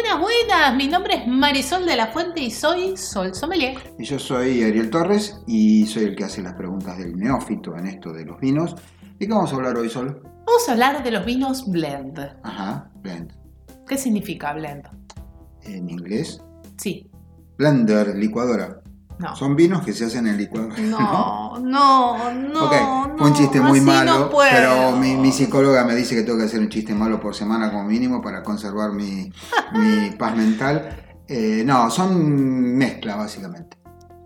Buenas, buenas. Mi nombre es Marisol de la Fuente y soy Sol Sommelier. Y yo soy Ariel Torres y soy el que hace las preguntas del neófito en esto de los vinos. ¿Y qué vamos a hablar hoy, Sol? Vamos a hablar de los vinos blend. Ajá, blend. ¿Qué significa blend? En inglés, Sí. blender, licuadora. No. Son vinos que se hacen en licuadora. No, no, no. fue un no, chiste muy malo, no pero mi, mi psicóloga me dice que tengo que hacer un chiste malo por semana como mínimo para conservar mi, mi paz mental. Eh, no, son mezcla básicamente.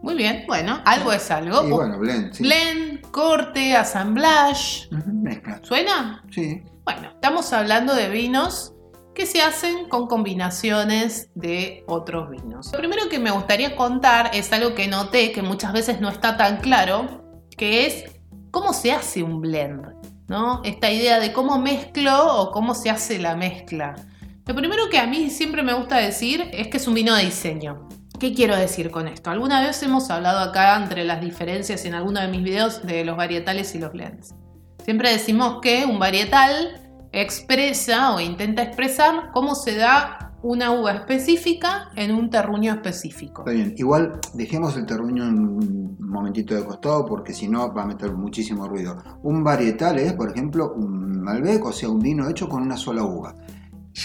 Muy bien, bueno, algo es algo. Y bueno, blend, sí. Blend, corte, assemblage. Ujú, mezcla, ¿Suena? sí. Bueno, estamos hablando de vinos que se hacen con combinaciones de otros vinos. Lo primero que me gustaría contar es algo que noté que muchas veces no está tan claro, que es cómo se hace un blend, ¿no? Esta idea de cómo mezclo o cómo se hace la mezcla. Lo primero que a mí siempre me gusta decir es que es un vino de diseño. ¿Qué quiero decir con esto? Alguna vez hemos hablado acá entre las diferencias en alguno de mis videos de los varietales y los blends. Siempre decimos que un varietal expresa o intenta expresar cómo se da una uva específica en un terruño específico. Bien, igual dejemos el terruño un momentito de costado porque si no va a meter muchísimo ruido. Un varietal es, por ejemplo, un Malbec, o sea, un vino hecho con una sola uva.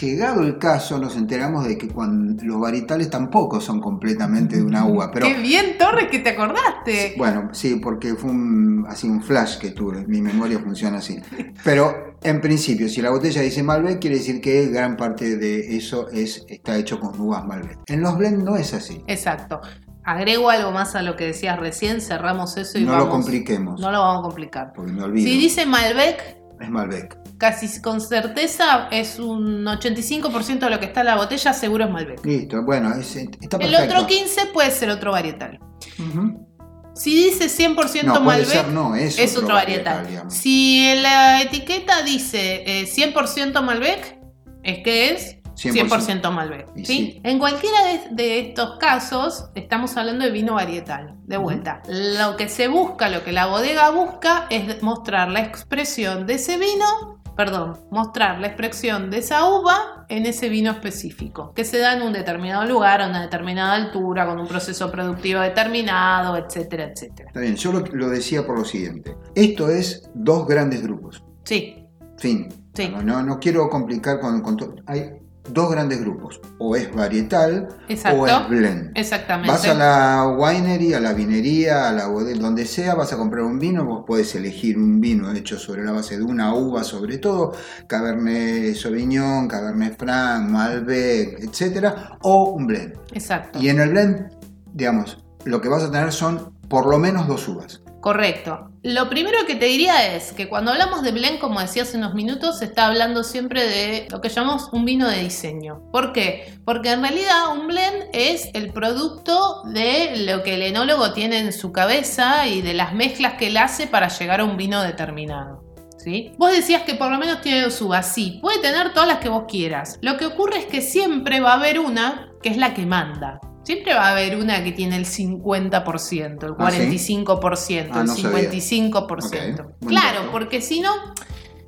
Llegado el caso, nos enteramos de que cuando los varietales tampoco son completamente de una uva, pero ¡Qué bien, Torres, que te acordaste! bueno, sí, porque fue un, así un flash que tuve, mi memoria funciona así. Pero en principio, si la botella dice Malbec, quiere decir que gran parte de eso es, está hecho con uvas Malbec. En los blend no es así. Exacto. Agrego algo más a lo que decías recién, cerramos eso y No vamos... lo compliquemos, No lo vamos a complicar. porque me olvido. Si dice Malbec, Es Malbec. casi con certeza es un 85% de lo que está en la botella, seguro es Malbec. Listo, bueno, es- está El perfecto. otro 15 puede ser otro varietal. Si dice 100% No, Malbec, ser, no, es, es otro varietal. digamos. Si en la etiqueta dice eh, 100% Malbec, es que es 100%, Malbec. Y ¿sí? sí. En cualquiera de, de estos casos, estamos hablando de vino varietal. De vuelta, lo que se busca, lo que la bodega busca, es mostrar la expresión de ese vino, perdón, mostrar la expresión de esa uva en ese vino específico, que se da en un determinado lugar, a una determinada altura, con un proceso productivo determinado, etcétera, etcétera. Está bien, yo lo, lo decía por lo siguiente. Esto es dos grandes grupos. Sí, Fin. Sí. No, no, no quiero complicar con, con todo. Hay dos grandes grupos. O es varietal exacto. o es blend. Exactamente. Vas a la winery, a la vinería, a la bodega, donde sea, vas a comprar un vino, vos podés elegir un vino hecho sobre la base de una uva, sobre todo, Cabernet Sauvignon, Cabernet Franc, Malbec, etcétera, o un blend. Exacto. Y en el blend, digamos, lo que vas a tener son por lo menos dos uvas. Correcto. Lo primero que te diría es que cuando hablamos de blend, como decía hace unos minutos, se está hablando siempre de lo que llamamos un vino de diseño. ¿Por qué? Porque en realidad un blend es el producto de lo que el enólogo tiene en su cabeza y de las mezclas que él hace para llegar a un vino determinado. ¿Sí? Vos decías que por lo menos tiene dos uvas. Sí, puede tener todas las que vos quieras. Lo que ocurre es que siempre va a haber una que es la que manda. Siempre va a haber una que tiene el 50%, el ¿Ah, sí? 45%, Ah, no el sabía. 55%. Ok, buen Claro, porque si no,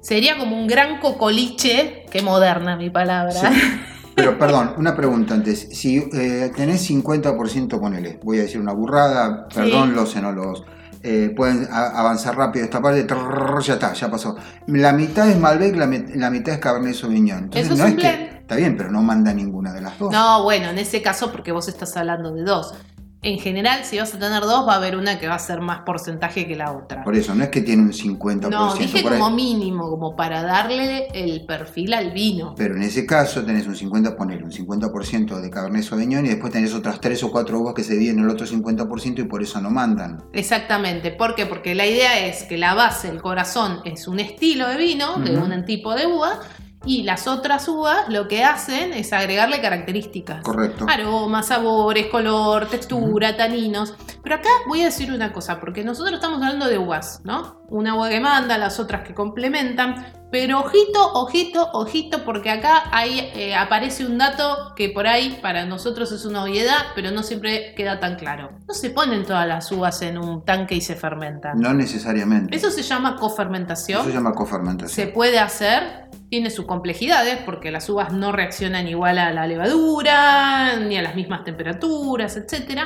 sería como un gran cocoliche. Qué moderna mi palabra. Sí. Pero perdón, una pregunta antes. Si eh, tenés 50%, ponele, voy a decir una burrada, perdón Sí. los enólogos. Eh, pueden avanzar rápido esta parte, trrr, ya está, ya pasó. La mitad es Malbec, la, mit- la mitad es Cabernet Sauvignon. Entonces Eso es no es que. Está bien, pero no manda ninguna de las dos. No, bueno, en ese caso, porque vos estás hablando de dos. En general, si vas a tener dos, va a haber una que va a ser más porcentaje que la otra. Por eso, no es que tiene un 50%. No, dije por ahí. como mínimo, como para darle el perfil al vino. Pero en ese caso tenés un 50, ponele, un 50% de Cabernet Sauvignon y después tenés otras 3 o 4 uvas que se dividen en el otro 50% y por eso no mandan. Exactamente, ¿por qué? Porque la idea es que la base, el corazón, es un estilo de vino, de Ujú. un tipo de uva, Y las otras uvas lo que hacen es agregarle características. Correcto. Aromas, sabores, color, textura, taninos. Pero acá voy a decir una cosa, porque nosotros estamos hablando de uvas, ¿no? Una uva que manda, las otras que complementan. Pero ojito, ojito, ojito, porque acá ahí eh, aparece un dato que por ahí para nosotros es una obviedad, pero no siempre queda tan claro. No se ponen todas las uvas en un tanque y se fermentan. No necesariamente. Eso se llama cofermentación. Eso se llama Se cofermentación. puede hacer, tiene sus complejidades, porque las uvas no reaccionan igual a la levadura, ni a las mismas temperaturas, etc.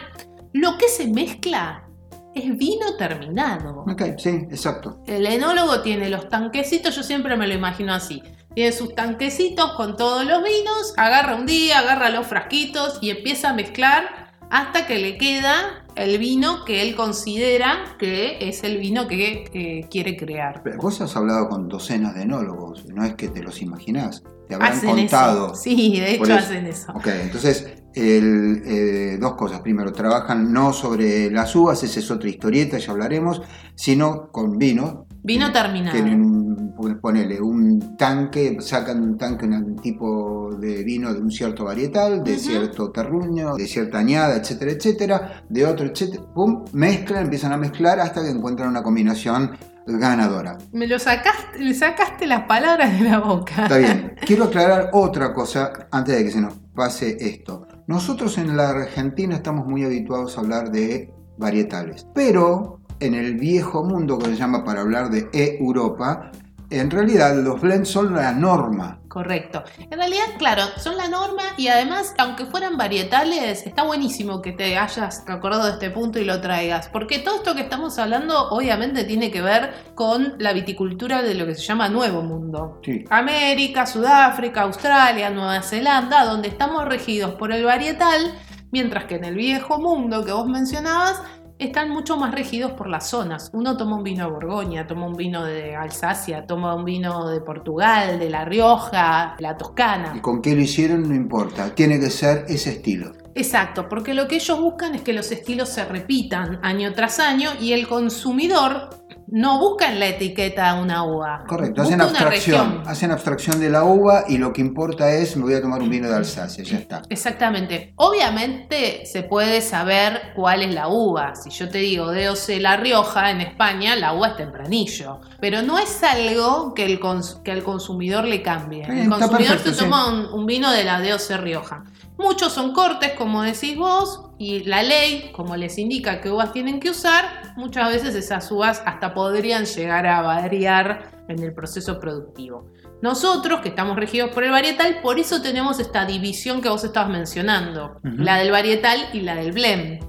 Lo que se mezcla es vino terminado. Ok, sí, exacto. El enólogo tiene los tanquecitos, yo siempre me lo imagino así. Tiene sus tanquecitos con todos los vinos, agarra un día, agarra los frasquitos y empieza a mezclar hasta que le queda el vino que él considera que es el vino que eh, quiere crear. Pero vos has hablado con docenas de enólogos, no es que te los imaginás, te habrán Hacen contado. eso. Sí, de hecho hacen eso. Ok, entonces, el, eh, dos cosas. Primero, trabajan no sobre las uvas, esa es otra historieta, ya hablaremos, sino con vino. Vino terminado. Tienen un, pues, ponele, un tanque, sacan un tanque, un tipo de vino de un cierto varietal, de cierto terruño, de cierta añada, etcétera, etcétera, de otro, etcétera, pum, mezclan, empiezan a mezclar hasta que encuentran una combinación ganadora. Me lo sacaste, le sacaste las palabras de la boca. Está bien. Quiero aclarar otra cosa antes de que se nos pase esto. Nosotros en la Argentina estamos muy habituados a hablar de varietales, pero en el viejo mundo que se llama para hablar de E-Europa, en realidad los blends son la norma. Correcto. En realidad, claro, son la norma y además, aunque fueran varietales, está buenísimo que te hayas acordado de este punto y lo traigas, porque todo esto que estamos hablando obviamente tiene que ver con la viticultura de lo que se llama Nuevo Mundo. Sí. América, Sudáfrica, Australia, Nueva Zelanda, donde estamos regidos por el varietal, mientras que en el viejo mundo que vos mencionabas, están mucho más regidos por las zonas. Uno toma un vino de Borgoña, toma un vino de Alsacia, toma un vino de Portugal, de La Rioja, de la Y Toscana. con qué lo hicieron no importa, tiene que ser ese estilo. Exacto, porque lo que ellos buscan es que los estilos se repitan año tras año y el consumidor no busca en la etiqueta una uva. Correcto, hacen abstracción, hacen abstracción de la uva y lo que importa es me voy a tomar un vino de Alsacia, ya está. Exactamente. Obviamente se puede saber cuál es la uva. Si yo te digo DOC La Rioja en España, la uva es tempranillo. Pero no es algo que, el cons- que al consumidor le cambie. El consumidor perfecto, se sí. toma un, un vino de la DOC Rioja. Muchos son cortes, como decís vos, y la ley, como les indica qué uvas tienen que usar, muchas veces esas uvas hasta podrían llegar a variar en el proceso productivo. Nosotros, que estamos regidos por el varietal, por eso tenemos esta división que vos estabas mencionando, la del varietal y la del blend.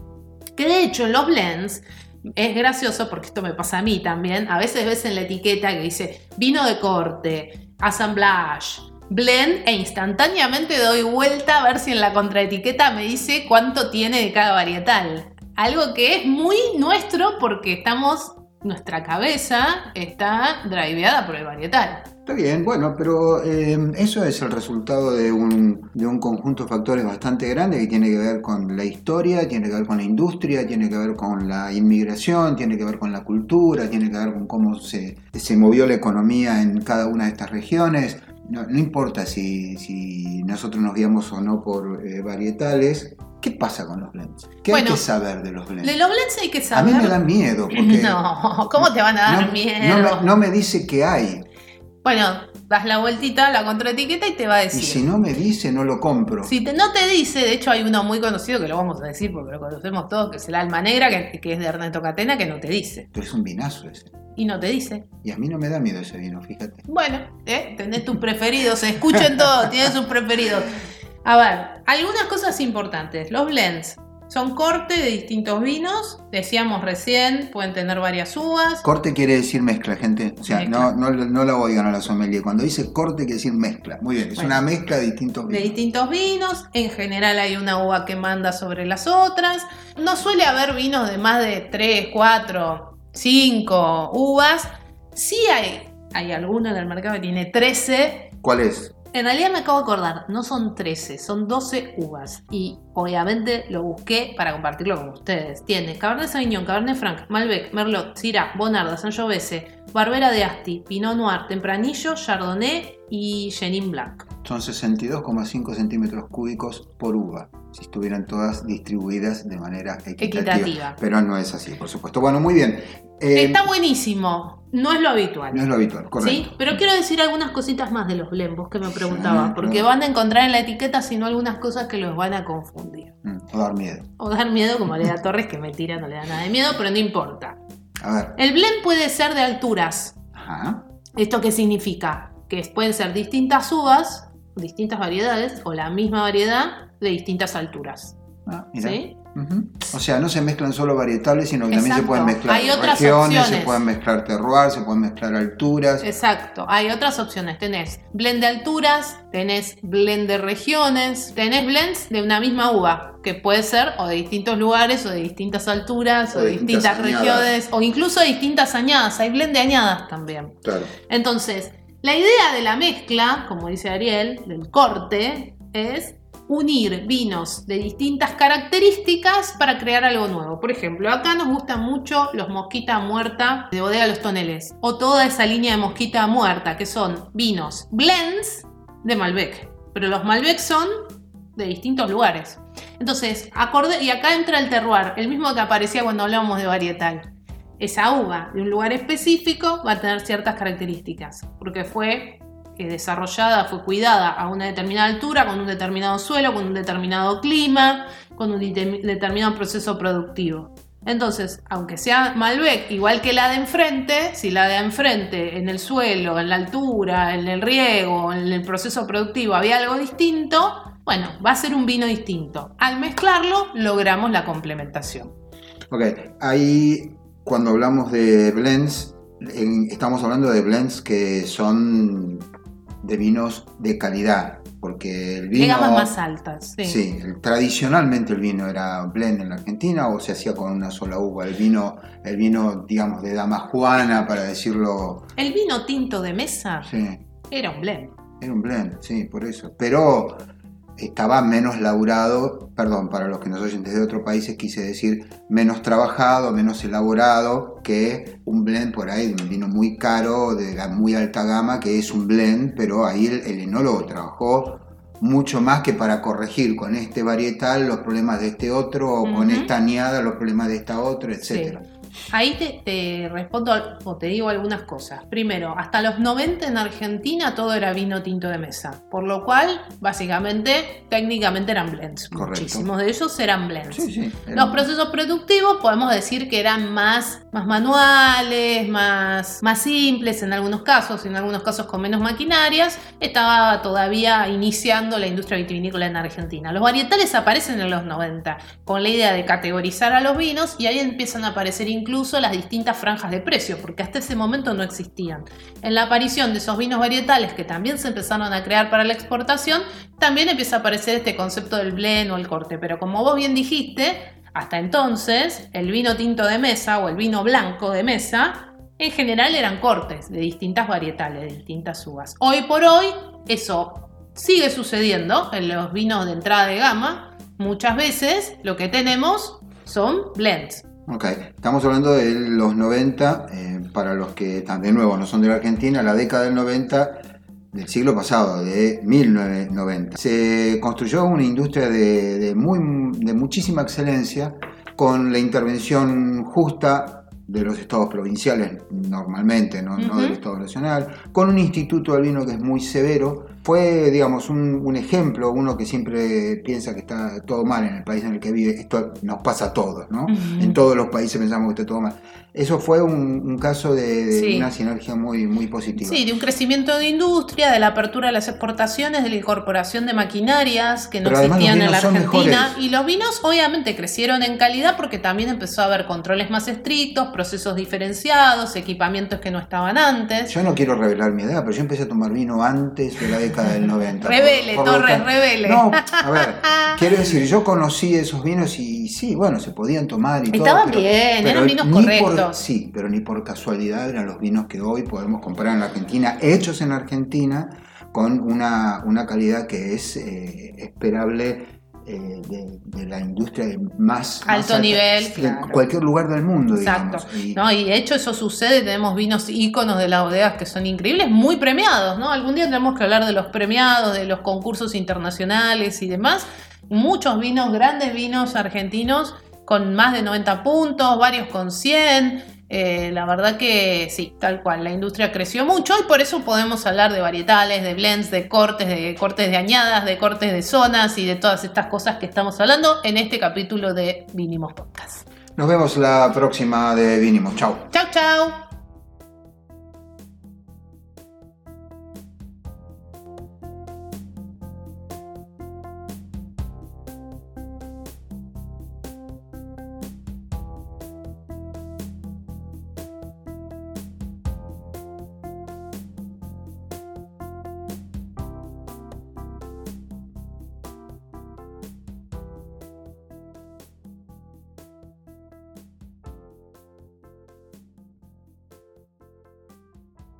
Que de hecho en los blends es gracioso porque esto me pasa a mí también. A veces ves en la etiqueta que dice vino de corte, assemblage, blend e instantáneamente doy vuelta a ver si en la contraetiqueta me dice cuánto tiene de cada varietal. Algo que es muy nuestro porque estamos, nuestra cabeza está driveada por el varietal. Está bien, bueno, pero eh, eso es el resultado de un, de un conjunto de factores bastante grande que tiene que ver con la historia, tiene que ver con la industria, tiene que ver con la inmigración, tiene que ver con la cultura, tiene que ver con cómo se, se movió la economía en cada una de estas regiones. No, no importa si, si nosotros nos guiamos o no por eh, varietales, ¿qué pasa con los blends? ¿Qué hay que saber de los blends? De los blends hay que A saber. mí me da miedo porque No, ¿cómo te van a dar no- miedo? no me- no me dice qué hay. Bueno, das la vueltita a la contraetiqueta y te va a Y decir. si no me dice, no lo compro. Si te- no te dice, de hecho hay uno muy conocido que lo vamos a decir porque lo conocemos todos, que es el Alma Negra, que, que es de Ernesto Catena, que no te dice. Pero es un vinazo ese. Y no te dice. Y a mí no me da miedo ese vino, fíjate. Bueno, ¿eh? tenés tus preferidos, escuchen todo, tienen sus preferidos. A ver, algunas cosas importantes. Los blends son corte de distintos vinos, decíamos recién, pueden tener varias uvas. Corte quiere decir mezcla, gente. O sea, Mezcla. no, no, no la oigan a la sommelier. Cuando dice corte quiere decir mezcla. Muy bien, es Bueno. una mezcla de distintos de vinos. distintos vinos. En general hay una uva que manda sobre las otras. No suele haber vinos de más de 3, 4, 5 uvas. Sí hay, hay alguno en el mercado que tiene 13. ¿Cuál es? En realidad me acabo de acordar, no son 13, son 12 uvas. Y obviamente lo busqué para compartirlo con ustedes. Tiene Cabernet Sauvignon, Cabernet Franc, Malbec, Merlot, Syrah, Bonarda, Sangiovese, Barbera de Asti, Pinot Noir, Tempranillo, Chardonnay y Chenin Blanc. Son 62,5 centímetros cúbicos por uva, si estuvieran todas distribuidas de manera equitativa. Equitativa. Pero no es así, por supuesto. Bueno, muy bien. Eh, Está buenísimo, no es lo habitual. no es lo habitual, correcto. ¿Sí? Pero quiero decir algunas cositas más de los blembos que me preguntaba, Sí, porque claro. van a encontrar en la etiqueta, sino algunas cosas que los van a confundir. Mm, o dar miedo. O dar miedo, como le da Torres, que me tira, no le da nada de miedo, pero no importa. A ver. El blend puede ser de alturas. Ajá. ¿Esto qué significa? Que pueden ser distintas uvas, distintas variedades, o la misma variedad de distintas alturas. Ah, mira. ¿Sí? Ujú. O sea, no se mezclan solo varietales, sino que también se pueden mezclar Hay otras regiones, se opciones. pueden mezclar terroir, se pueden mezclar alturas. Exacto, hay otras opciones. Tenés blend de alturas, tenés blend de regiones, tenés blends de una misma uva, que puede ser o de distintos lugares, o de distintas alturas, o, O de distintas, distintas regiones, o incluso de distintas añadas. Hay blend de añadas también. Claro. Entonces, la idea de la mezcla, como dice Ariel, del corte, es unir vinos de distintas características para crear algo nuevo. Por ejemplo, acá nos gustan mucho los mosquita muerta de bodega Los Toneles, o toda esa línea de mosquita muerta, que son vinos blends de Malbec. Pero los Malbec son de distintos lugares. Entonces, acorde, y acá entra el terroir, el mismo que aparecía cuando hablábamos de varietal esa uva de un lugar específico va a tener ciertas características, porque fue eh, desarrollada, fue cuidada a una determinada altura, con un determinado suelo, con un determinado clima, con un determi- determinado proceso productivo. Entonces, aunque sea Malbec igual que la de enfrente, si la de enfrente en el suelo, en la altura, en el riego, en el proceso productivo había algo distinto, bueno, va a ser un vino distinto. Al mezclarlo, logramos la complementación. Ok, ahí cuando hablamos de blends, en- estamos hablando de blends que son de vinos de calidad, porque el De vino... gamas más altas. Sí. Sí, el- tradicionalmente el vino era blend en la Argentina o se hacía con una sola uva. El vino, el vino digamos, de dama juana, para decirlo, El vino tinto de mesa sí, era un blend. era un blend, sí, por eso. Pero estaba menos laburado, perdón, para los que nos oyen desde otros países quise decir menos trabajado, menos elaborado que un blend por ahí de un vino muy caro, de la muy alta gama, que es un blend, pero ahí el, el enólogo trabajó mucho más que para corregir con este varietal los problemas de este otro, o con esta añada los problemas de esta otra, etcétera. Ahí te, te respondo o te digo algunas cosas. Primero, hasta los 90 en Argentina todo era vino tinto de mesa, por lo cual básicamente técnicamente eran blends. Correcto. Muchísimos de ellos eran blends. Sí, sí. era- Los procesos productivos podemos decir que eran más, más manuales, más, más simples en algunos casos, en algunos casos con menos maquinarias. Estaba todavía iniciando la industria vitivinícola en Argentina. Los varietales aparecen en los 90 con la idea de categorizar a los vinos y ahí empiezan a aparecer incluso las distintas franjas de precio, porque hasta ese momento no existían. En la aparición de esos vinos varietales que también se empezaron a crear para la exportación, también empieza a aparecer este concepto del blend o el corte. Pero como vos bien dijiste, hasta entonces el vino tinto de mesa o el vino blanco de mesa en general eran cortes de distintas varietales, de distintas uvas. Hoy por hoy eso sigue sucediendo en los vinos de entrada de gama. Muchas veces lo que tenemos son blends. Ok, estamos hablando de los 90, eh, para los que de nuevo no son de la Argentina, la década del 90 del siglo pasado, de 1990. Se construyó una industria de, de muy, de muchísima excelencia con la intervención justa de los estados provinciales normalmente, no, no Ujú. del Estado Nacional, con un instituto del vino que es muy severo. Fue, digamos, un, un ejemplo, uno que siempre piensa que está todo mal en el país en el que vive. Esto nos pasa a todos, ¿no? Ujú. En todos los países pensamos que está todo mal. Eso fue un, un caso de, de Sí. una sinergia muy, muy positiva. Sí, de un crecimiento de industria, de la apertura de las exportaciones, de la incorporación de maquinarias que no Pero existían en la Argentina. Y los vinos obviamente crecieron en calidad porque también empezó a haber controles más estrictos, procesos diferenciados, equipamientos que no estaban antes. Yo no quiero revelar mi edad, pero yo empecé a tomar vino antes de la década del 90. Revele, Por- por lo Torres, revele. No, a ver, quiero decir, yo conocí esos vinos y sí, bueno, se podían tomar y todo. Estaban bien, pero eran vinos por- correctos. sí, pero ni por casualidad eran los vinos que hoy podemos comprar en la Argentina, hechos en Argentina, con una, una calidad que es eh, esperable eh, de, de la industria más más Alto alta nivel, de claro. cualquier lugar del mundo, Exacto. digamos. Y- No, y de hecho eso sucede, tenemos vinos íconos de la bodega que son increíbles, muy premiados, ¿no? Algún día tenemos que hablar de los premiados, de los concursos internacionales y demás. Muchos vinos, grandes vinos argentinos con más de 90 puntos, varios con 100. Eh, la verdad que sí, tal cual, la industria creció mucho y por eso podemos hablar de varietales, de blends, de cortes, de cortes de añadas, de cortes de zonas y de todas estas cosas que estamos hablando en este capítulo de Vinimos Podcast. Nos vemos la próxima de Vinimos. Chao. Chau, chau.